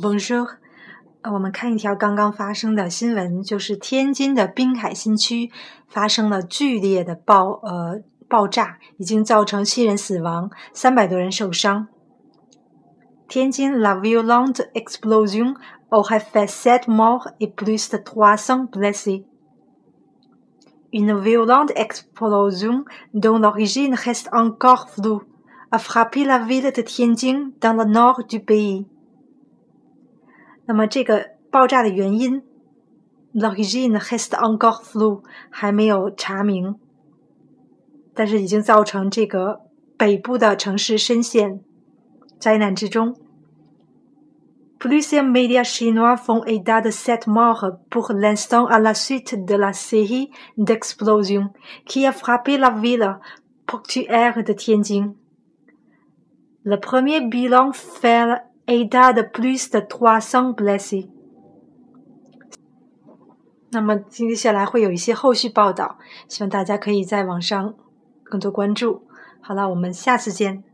Bonjour，我们看一条刚刚发生的新闻，就是天津的滨海新区发生了剧烈的爆呃爆炸，已经造成七人死亡，三百多人受伤。天津 La violente explosion aurait fait sept morts et plus de trois cents blessés. Une violente explosion dont l'origine reste encore floue a frappé la ville de Tianjin dans le nord du pays. 那么这个爆炸的原因，l'origine reste encore floue，还没有查明，但是已经造成这个北部的城市深陷灾难之中。Plusieurs médias chinois font état de sept morts pour l'instant à la suite de la série d'explosions qui a frappé la ville portuaire de Tianjin. Le premier bilan fait a dad plus de trois cents blessés。那么接下来会有一些后续报道，希望大家可以在网上更多关注。好了，我们下次见。